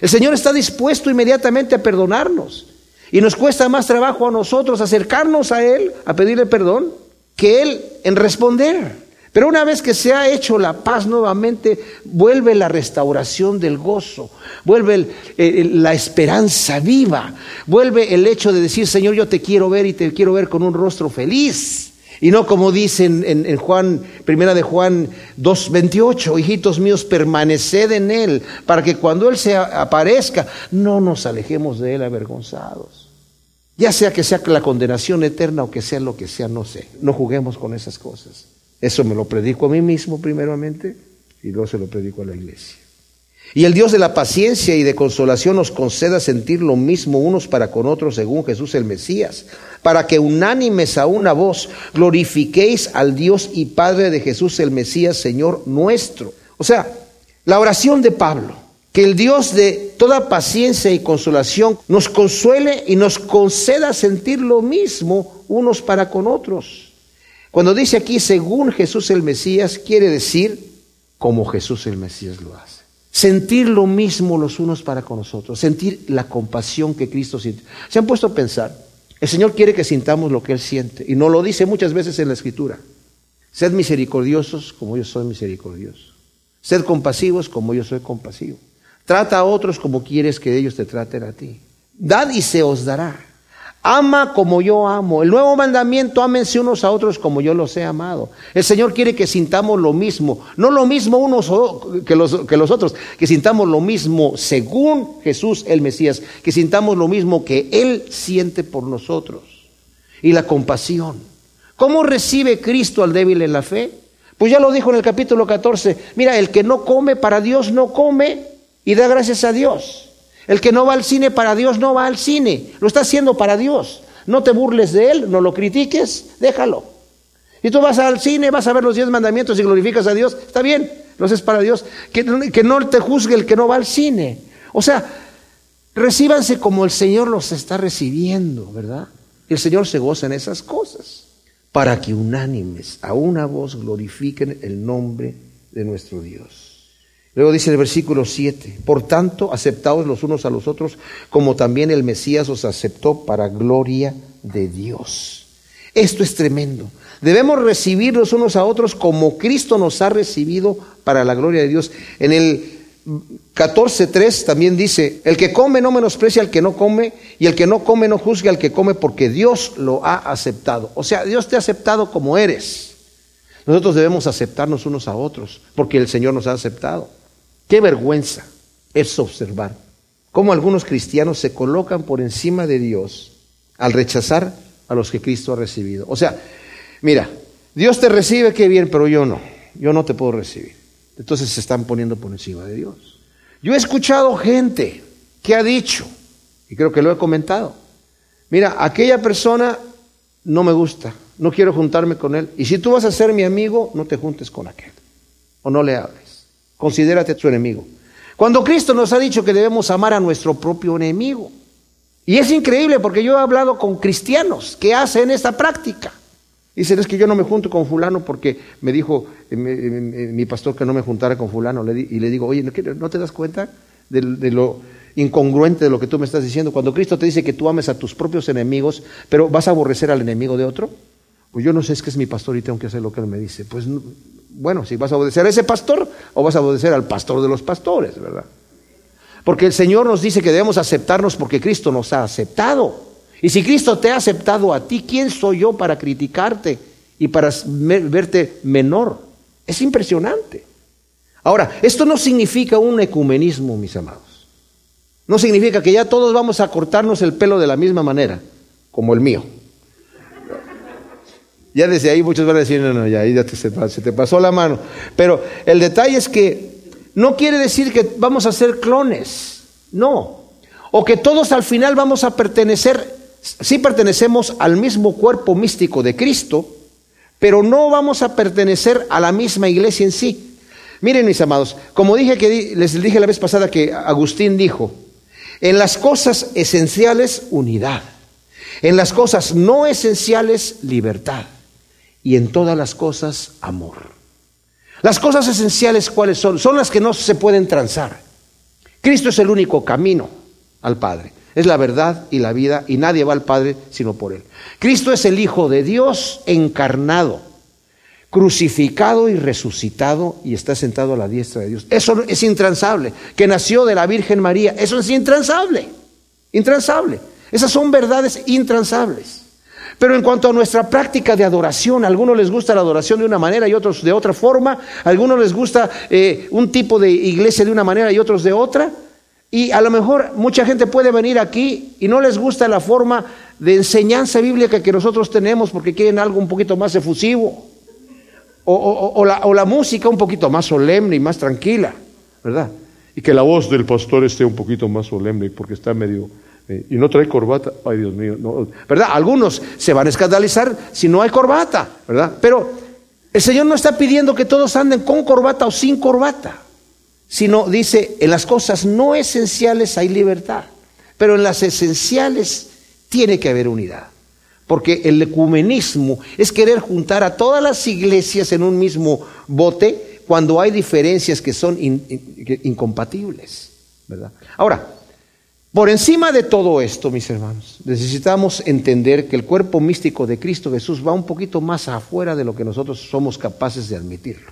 El Señor está dispuesto inmediatamente a perdonarnos y nos cuesta más trabajo a nosotros acercarnos a Él, a pedirle perdón, que Él en responder. Pero una vez que se ha hecho la paz nuevamente, vuelve la restauración del gozo, vuelve la esperanza viva, vuelve el hecho de decir, Señor, yo te quiero ver y te quiero ver con un rostro feliz. Y no como dicen en, en, Juan, primera de Juan 2.28, hijitos míos, permaneced en Él, para que cuando Él se aparezca, no nos alejemos de Él avergonzados. Ya sea que sea la condenación eterna o que sea lo que sea, no sé. No juguemos con esas cosas. Eso me lo predico a mí mismo primeramente y luego se lo predico a la iglesia. Y el Dios de la paciencia y de consolación nos conceda sentir lo mismo unos para con otros según Jesús el Mesías, para que unánimes a una voz glorifiquéis al Dios y Padre de Jesús el Mesías, Señor nuestro. O sea, la oración de Pablo, que el Dios de toda paciencia y consolación nos consuele y nos conceda sentir lo mismo unos para con otros cuando dice aquí, según Jesús el Mesías, quiere decir como Jesús el Mesías lo hace. Sentir lo mismo los unos para con nosotros, sentir la compasión que Cristo siente. ¿Se han puesto a pensar El Señor quiere que sintamos lo que Él siente y nos lo dice muchas veces en la Escritura. Sed misericordiosos como yo soy misericordioso. Sed compasivos como yo soy compasivo. Trata a otros como quieres que ellos te traten a ti. Dad y se os dará. Ama como yo amo. El nuevo mandamiento, ámense unos a otros como yo los he amado. El Señor quiere que sintamos lo mismo, no lo mismo unos que los, que los otros, que sintamos lo mismo según Jesús el Mesías, que sintamos lo mismo que Él siente por nosotros. Y la compasión. ¿Cómo recibe Cristo al débil en la fe? Pues ya lo dijo en el capítulo 14. Mira, el que no come para Dios no come y da gracias a Dios. El que no va al cine para Dios no va al cine, lo está haciendo para Dios. No te burles de él, no lo critiques, déjalo. Y tú vas al cine, vas a ver los diez mandamientos y glorificas a Dios, está bien, lo haces para Dios. Que, que no te juzgue el que no va al cine. O sea, recíbanse como el Señor los está recibiendo, ¿verdad? El Señor se goza en esas cosas, para que unánimes a una voz glorifiquen el nombre de nuestro Dios. Luego dice el versículo 7, por tanto, aceptaos los unos a los otros, como también el Mesías os aceptó para gloria de Dios. Esto es tremendo. Debemos recibir los unos a otros como Cristo nos ha recibido para la gloria de Dios. En el 14.3 también dice, el que come no menosprecia al que no come, y el que no come no juzgue al que come, porque Dios lo ha aceptado. O sea, Dios te ha aceptado como eres. Nosotros debemos aceptarnos unos a otros, porque el Señor nos ha aceptado. Qué vergüenza es observar cómo algunos cristianos se colocan por encima de Dios al rechazar a los que Cristo ha recibido. O sea, mira, Dios te recibe, qué bien, pero yo no, yo no te puedo recibir. Entonces se están poniendo por encima de Dios. Yo he escuchado gente que ha dicho, y creo que lo he comentado, mira, aquella persona no me gusta, no quiero juntarme con él, y si tú vas a ser mi amigo, no te juntes con aquel, o no le hables. Considérate su enemigo. Cuando Cristo nos ha dicho que debemos amar a nuestro propio enemigo. Y es increíble porque yo he hablado con cristianos que hacen esta práctica. Dicen, es que yo no me junto con fulano porque me dijo eh, eh, mi pastor que no me juntara con fulano. y le digo, oye, ¿no te das cuenta de, lo incongruente de lo que tú me estás diciendo? Cuando Cristo te dice que tú ames a tus propios enemigos, pero vas a aborrecer al enemigo de otro. Pues yo no sé, es que es mi pastor y tengo que hacer lo que él me dice. Pues bueno, si vas a obedecer a ese pastor o vas a obedecer al pastor de los pastores, ¿verdad? Porque el Señor nos dice que debemos aceptarnos porque Cristo nos ha aceptado. Y si Cristo te ha aceptado a ti, ¿quién soy yo para criticarte y para verte menor? Es impresionante. Ahora, esto no significa un ecumenismo, mis amados. No significa que ya todos vamos a cortarnos el pelo de la misma manera, como el mío. Ya desde ahí muchos van a decir, no, no, ya ahí ya te, se, te pasó la mano. Pero el detalle es que no quiere decir que vamos a ser clones, no. O que todos al final vamos a pertenecer, sí pertenecemos al mismo cuerpo místico de Cristo, pero no vamos a pertenecer a la misma iglesia en sí. Miren mis amados, como dije que les dije la vez pasada que Agustín dijo, en las cosas esenciales unidad, en las cosas no esenciales libertad y en todas las cosas amor. Las cosas esenciales, ¿cuáles son? Son las que no se pueden transar. Cristo es el único camino al Padre. Es la verdad y la vida y nadie va al Padre sino por Él. Cristo es el Hijo de Dios encarnado, crucificado y resucitado y está sentado a la diestra de Dios. Eso es intransable. Que nació de la Virgen María. Eso es intransable. Intransable. Esas son verdades intransables. Pero en cuanto a nuestra práctica de adoración, a algunos les gusta la adoración de una manera y otros de otra forma, a algunos les gusta eh, un tipo de iglesia de una manera y otros de otra, y a lo mejor mucha gente puede venir aquí y no les gusta la forma de enseñanza bíblica que nosotros tenemos porque quieren algo un poquito más efusivo, o, la, o la música un poquito más solemne y más tranquila, ¿verdad? Y que la voz del pastor esté un poquito más solemne porque está medio y no trae corbata, ay Dios mío, no, ¿verdad? Algunos se van a escandalizar si no hay corbata, ¿verdad? Pero el Señor no está pidiendo que todos anden con corbata o sin corbata, sino dice, en las cosas no esenciales hay libertad, pero en las esenciales tiene que haber unidad. Porque el ecumenismo es querer juntar a todas las iglesias en un mismo bote cuando hay diferencias que son incompatibles, ¿verdad? Ahora, Por encima de todo esto, mis hermanos, necesitamos entender que el cuerpo místico de Cristo Jesús va un poquito más afuera de lo que nosotros somos capaces de admitirlo.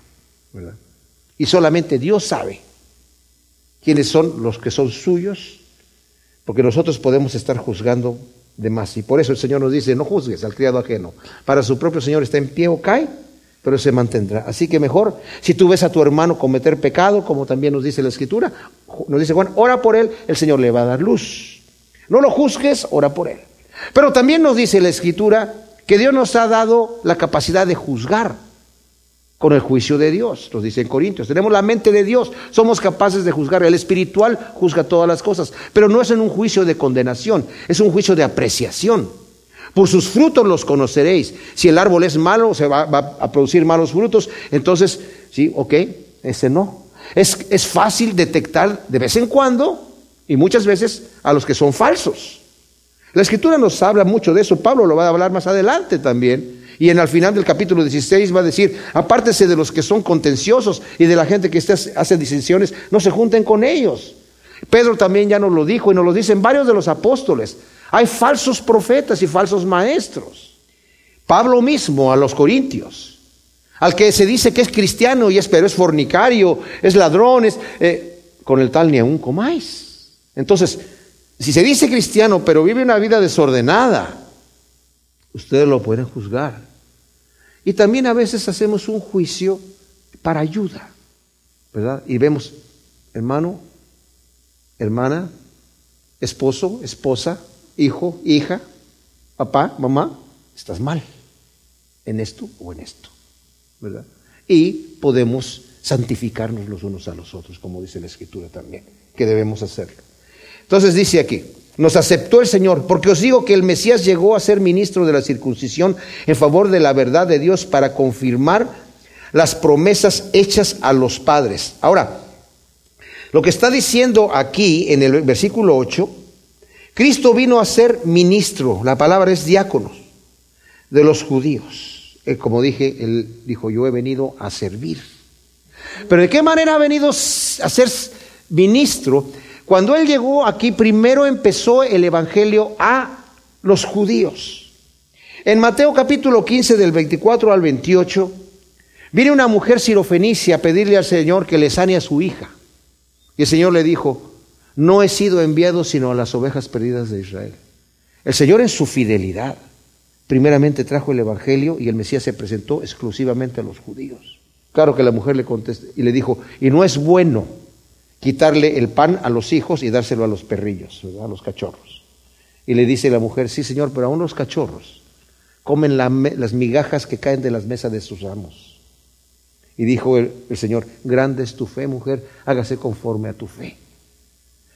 ¿verdad? Y solamente Dios sabe quiénes son los que son suyos, porque nosotros podemos estar juzgando de más. Y por eso el Señor nos dice, no juzgues al criado ajeno. Para su propio Señor está en pie o cae, pero se mantendrá. Así que mejor, si tú ves a tu hermano cometer pecado, como también nos dice la Escritura, nos dice Juan, ora por él, el Señor le va a dar luz. No lo juzgues, ora por él. Pero también nos dice la Escritura que Dios nos ha dado la capacidad de juzgar con el juicio de Dios, nos dice en Corintios. Tenemos la mente de Dios, somos capaces de juzgar. El espiritual juzga todas las cosas, pero no es en un juicio de condenación, es un juicio de apreciación. Por sus frutos los conoceréis. Si el árbol es malo, se va, a producir malos frutos, entonces, sí, ok, ese no. Es, es fácil detectar de vez en cuando y muchas veces a los que son falsos. La escritura nos habla mucho de eso, Pablo lo va a hablar más adelante también. Y en el final del capítulo 16 va a decir, apártese de los que son contenciosos y de la gente que hace disensiones, no se junten con ellos. Pedro también ya nos lo dijo y nos lo dicen varios de los apóstoles. Hay falsos profetas y falsos maestros. Pablo mismo a los corintios, al que se dice que es cristiano y es, pero es fornicario, es ladrón, es, eh, con el tal ni aún comáis. Entonces, si se dice cristiano pero vive una vida desordenada, ustedes lo pueden juzgar. Y también a veces hacemos un juicio para ayuda, ¿verdad? Y vemos, hermano, hermana, esposo, esposa, hijo, hija, papá, mamá, estás mal en esto o en esto, ¿verdad? Y podemos santificarnos los unos a los otros, como dice la Escritura también, que debemos hacerlo. Entonces dice aquí, nos aceptó el Señor, porque os digo que el Mesías llegó a ser ministro de la circuncisión en favor de la verdad de Dios para confirmar las promesas hechas a los padres. Ahora, lo que está diciendo aquí en el versículo 8, Cristo vino a ser ministro, la palabra es diácono, de los judíos. Eh, como dije, él dijo, yo he venido a servir. Pero ¿de qué manera ha venido a ser ministro? Cuando él llegó aquí, primero empezó el Evangelio a los judíos. En Mateo capítulo 15 del 24 al 28, viene una mujer sirofenicia a pedirle al Señor que le sane a su hija. Y el Señor le dijo, no he sido enviado sino a las ovejas perdidas de Israel. El Señor en su fidelidad, primeramente trajo el Evangelio y el Mesías se presentó exclusivamente a los judíos. Claro que la mujer le contestó y le dijo, y no es bueno quitarle el pan a los hijos y dárselo a los perrillos, a los cachorros. Y le dice la mujer, sí señor, pero aún los cachorros comen las migajas que caen de las mesas de sus amos. Y dijo el Señor, grande es tu fe, mujer, hágase conforme a tu fe.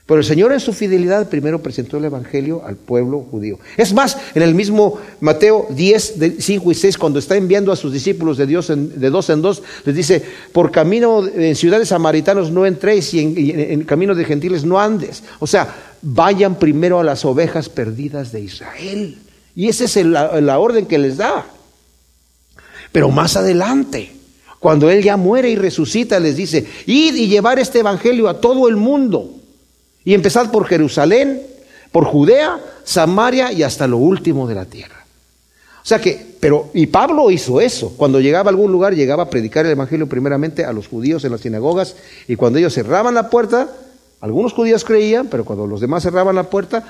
Pero el Señor en su fidelidad primero presentó el Evangelio al pueblo judío. Es más, en el mismo Mateo 10, 5 y 6, cuando está enviando a sus discípulos de, Dios de dos en dos, les dice, por camino en ciudades samaritanos no entréis y en, camino de gentiles no andes. O sea, vayan primero a las ovejas perdidas de Israel. Y esa es la, la orden que les da. Pero más adelante, cuando Él ya muere y resucita, les dice, id y llevar este Evangelio a todo el mundo y empezad por Jerusalén, por Judea, Samaria y hasta lo último de la tierra. O sea que, pero, y Pablo hizo eso. Cuando llegaba a algún lugar, llegaba a predicar el Evangelio primeramente a los judíos en las sinagogas, y cuando ellos cerraban la puerta, algunos judíos creían, pero cuando los demás cerraban la puerta,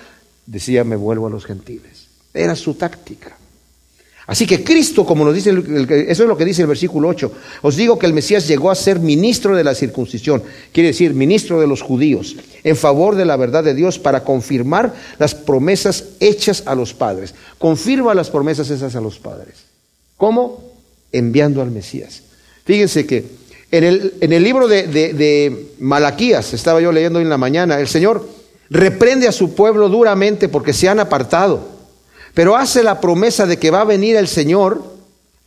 decía, me vuelvo a los gentiles. Era su táctica. Así que Cristo, como nos dice, eso es lo que dice el versículo 8, os digo que el Mesías llegó a ser ministro de la circuncisión, quiere decir ministro de los judíos, en favor de la verdad de Dios para confirmar las promesas hechas a los padres. Confirma las promesas hechas a los padres. ¿Cómo? Enviando al Mesías. Fíjense que en el, en el libro de, de Malaquías, estaba yo leyendo en la mañana, el Señor reprende a su pueblo duramente porque se han apartado pero hace la promesa de que va a venir el Señor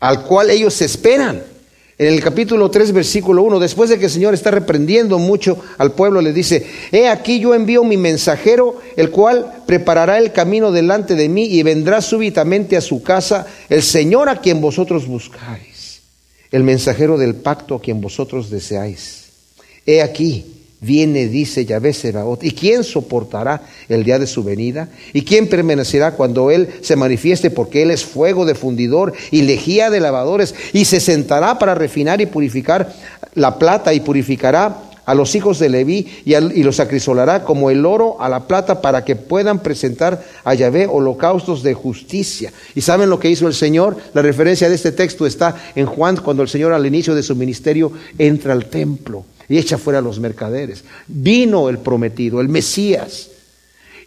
al cual ellos esperan. En el capítulo 3, versículo 1, después de que el Señor está reprendiendo mucho al pueblo, le dice, he aquí yo envío mi mensajero, el cual preparará el camino delante de mí y vendrá súbitamente a su casa el Señor a quien vosotros buscáis, el mensajero del pacto a quien vosotros deseáis. He aquí, Viene, dice Yahvé Sebaot. ¿Y quién soportará el día de su venida? ¿Y quién permanecerá cuando Él se manifieste? Porque Él es fuego de fundidor y lejía de lavadores. Y se sentará para refinar y purificar la plata y purificará a los hijos de Leví y, los acrisolará como el oro a la plata para que puedan presentar a Yahvé holocaustos de justicia. ¿Y saben lo que hizo el Señor? La referencia de este texto está en Juan cuando el Señor al inicio de su ministerio entra al templo y echa fuera a los mercaderes. Vino el prometido, el Mesías,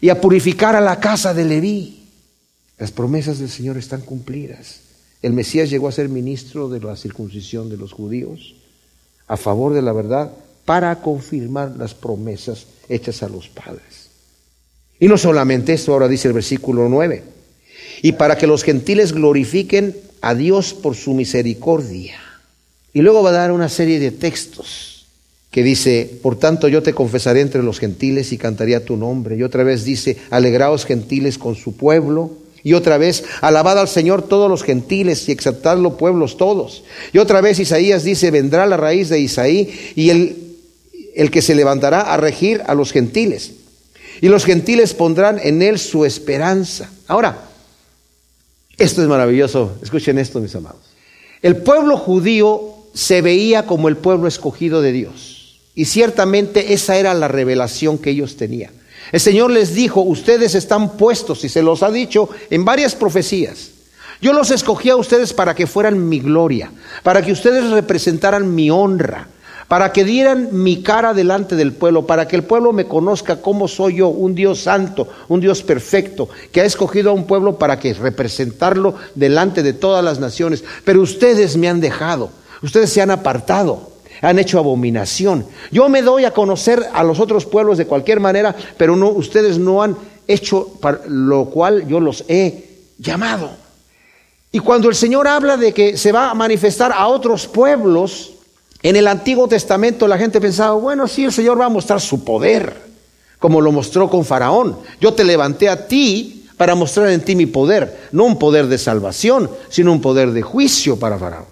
y a purificar a la casa de Leví. Las promesas del Señor están cumplidas. El Mesías llegó a ser ministro de la circuncisión de los judíos a favor de la verdad para confirmar las promesas hechas a los padres. Y no solamente esto, ahora dice el versículo 9, y para que los gentiles glorifiquen a Dios por su misericordia. Y luego va a dar una serie de textos que dice, por tanto yo te confesaré entre los gentiles y cantaría tu nombre. Y otra vez dice, alegraos gentiles con su pueblo. Y otra vez, alabad al Señor todos los gentiles y exaltadlo pueblos todos. Y otra vez Isaías dice, vendrá la raíz de Isaí y el, el que se levantará a regir a los gentiles. Y los gentiles pondrán en él su esperanza. Ahora, esto es maravilloso. Escuchen esto, mis amados. El pueblo judío se veía como el pueblo escogido de Dios. Y ciertamente esa era la revelación que ellos tenían. El Señor les dijo, ustedes están puestos, y se los ha dicho en varias profecías. Yo los escogí a ustedes para que fueran mi gloria, para que ustedes representaran mi honra, para que dieran mi cara delante del pueblo, para que el pueblo me conozca como soy yo, un Dios santo, un Dios perfecto, que ha escogido a un pueblo para que representarlo delante de todas las naciones. Pero ustedes me han dejado, ustedes se han apartado han hecho abominación. Yo me doy a conocer a los otros pueblos de cualquier manera, pero no, ustedes no han hecho lo cual yo los he llamado. Y cuando el Señor habla de que se va a manifestar a otros pueblos, en el Antiguo Testamento la gente pensaba, bueno, sí, el Señor va a mostrar su poder, como lo mostró con Faraón. Yo te levanté a ti para mostrar en ti mi poder, no un poder de salvación, sino un poder de juicio para Faraón,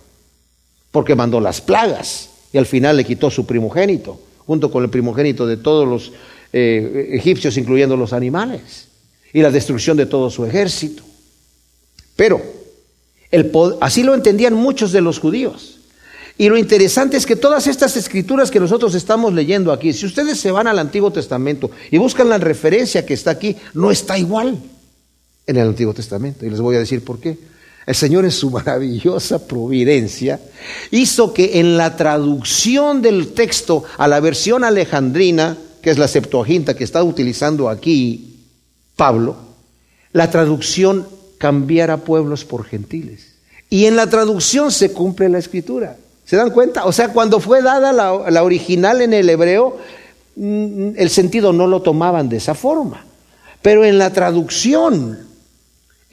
porque mandó las plagas y al final le quitó su primogénito, junto con el primogénito de todos los eh, egipcios, incluyendo los animales, y la destrucción de todo su ejército. Pero el, así lo entendían muchos de los judíos. Y lo interesante es que todas estas escrituras que nosotros estamos leyendo aquí, si ustedes se van al Antiguo Testamento y buscan la referencia que está aquí, no está igual en el Antiguo Testamento. Y les voy a decir por qué. El Señor en su maravillosa providencia hizo que en la traducción del texto a la versión alejandrina, que es la Septuaginta que está utilizando aquí Pablo, la traducción cambiara pueblos por gentiles. Y en la traducción se cumple la escritura. ¿Se dan cuenta? O sea, cuando fue dada la, la original en el hebreo, mm, el sentido no lo tomaban de esa forma. Pero en la traducción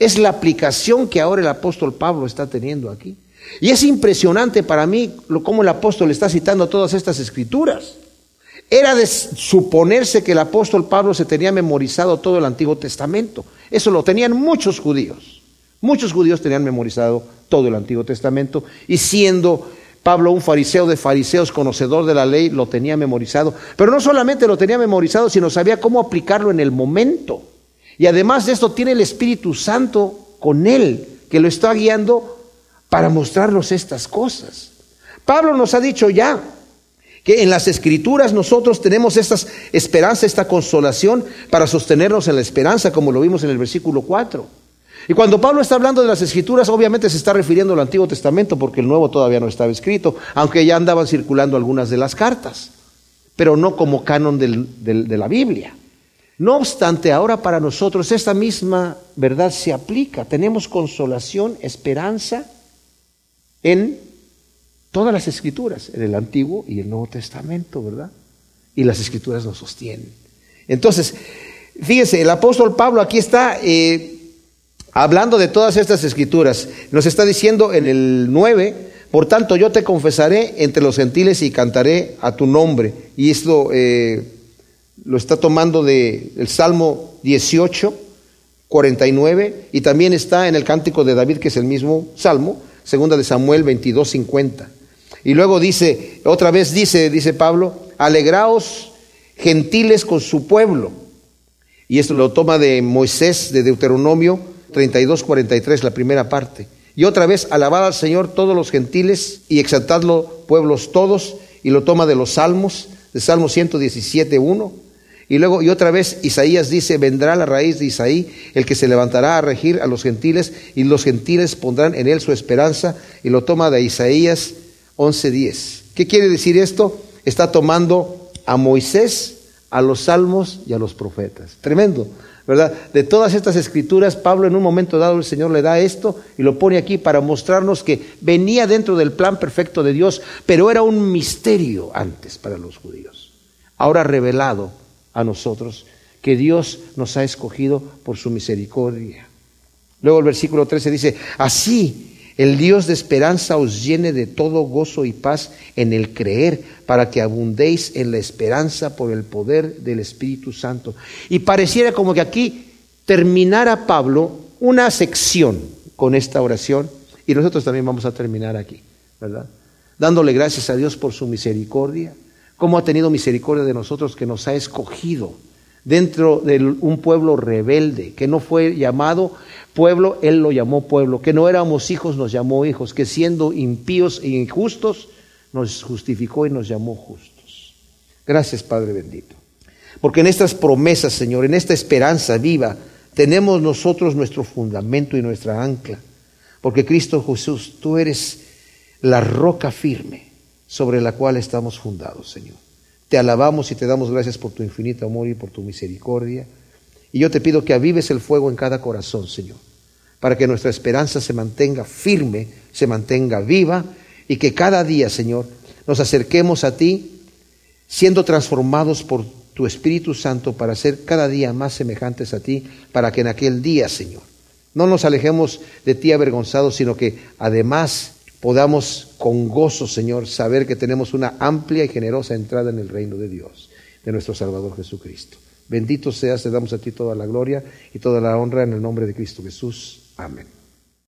es la aplicación que ahora el apóstol Pablo está teniendo aquí. Y es impresionante para mí cómo el apóstol está citando todas estas escrituras. Era de suponerse que el apóstol Pablo se tenía memorizado todo el Antiguo Testamento. Eso lo tenían muchos judíos. Muchos judíos tenían memorizado todo el Antiguo Testamento y siendo Pablo un fariseo de fariseos, conocedor de la ley, lo tenía memorizado. Pero no solamente lo tenía memorizado, sino sabía cómo aplicarlo en el momento. Y además de esto tiene el Espíritu Santo con él, que lo está guiando para mostrarnos estas cosas. Pablo nos ha dicho ya que en las escrituras nosotros tenemos esta esperanza, esta consolación para sostenernos en la esperanza, como lo vimos en el versículo 4. Y cuando Pablo está hablando de las escrituras, obviamente se está refiriendo al Antiguo Testamento, porque el Nuevo todavía no estaba escrito, aunque ya andaban circulando algunas de las cartas, pero no como canon de la Biblia. No obstante, ahora para nosotros esta misma verdad se aplica. Tenemos consolación, esperanza en todas las escrituras, en el Antiguo y el Nuevo Testamento, ¿verdad? Y las escrituras nos sostienen. Entonces, fíjese, el apóstol Pablo aquí está eh, hablando de todas estas escrituras. Nos está diciendo en el 9, por tanto yo te confesaré entre los gentiles y cantaré a tu nombre. Y esto... Eh, lo está tomando del el Salmo 18, 49, y también está en el cántico de David, que es el mismo Salmo, segunda de Samuel 22, 50. Y luego dice, otra vez dice, dice Pablo, alegraos gentiles con su pueblo. Y esto lo toma de Moisés, de Deuteronomio 32, 43, la primera parte. Y otra vez, alabad al Señor todos los gentiles y exaltadlo pueblos todos. Y lo toma de los Salmos, de Salmo 117, 1. Y luego, y otra vez, Isaías dice, vendrá la raíz de Isaí, el que se levantará a regir a los gentiles, y los gentiles pondrán en él su esperanza. Y lo toma de Isaías 11:10. ¿Qué quiere decir esto? Está tomando a Moisés, a los salmos y a los profetas. Tremendo, ¿verdad? De todas estas escrituras, Pablo en un momento dado el Señor le da esto y lo pone aquí para mostrarnos que venía dentro del plan perfecto de Dios, pero era un misterio antes para los judíos. Ahora revelado a nosotros que Dios nos ha escogido por su misericordia. Luego el versículo 13 dice, así el Dios de esperanza os llene de todo gozo y paz en el creer, para que abundéis en la esperanza por el poder del Espíritu Santo. Y pareciera como que aquí terminara Pablo una sección con esta oración, y nosotros también vamos a terminar aquí, ¿verdad? Dándole gracias a Dios por su misericordia, cómo ha tenido misericordia de nosotros que nos ha escogido dentro de un pueblo rebelde, que no fue llamado pueblo, Él lo llamó pueblo, que no éramos hijos, nos llamó hijos, que siendo impíos e injustos, nos justificó y nos llamó justos. Gracias, Padre bendito. Porque en estas promesas, Señor, en esta esperanza viva, tenemos nosotros nuestro fundamento y nuestra ancla. Porque Cristo Jesús, tú eres la roca firme sobre la cual estamos fundados, Señor. Te alabamos y te damos gracias por tu infinito amor y por tu misericordia. Y yo te pido que avives el fuego en cada corazón, Señor, para que nuestra esperanza se mantenga firme, se mantenga viva y que cada día, Señor, nos acerquemos a ti siendo transformados por tu Espíritu Santo para ser cada día más semejantes a ti, para que en aquel día, Señor, no nos alejemos de ti avergonzados, sino que además podamos con gozo, Señor, saber que tenemos una amplia y generosa entrada en el reino de Dios, de nuestro Salvador Jesucristo. Bendito seas, te damos a ti toda la gloria y toda la honra en el nombre de Cristo Jesús. Amén.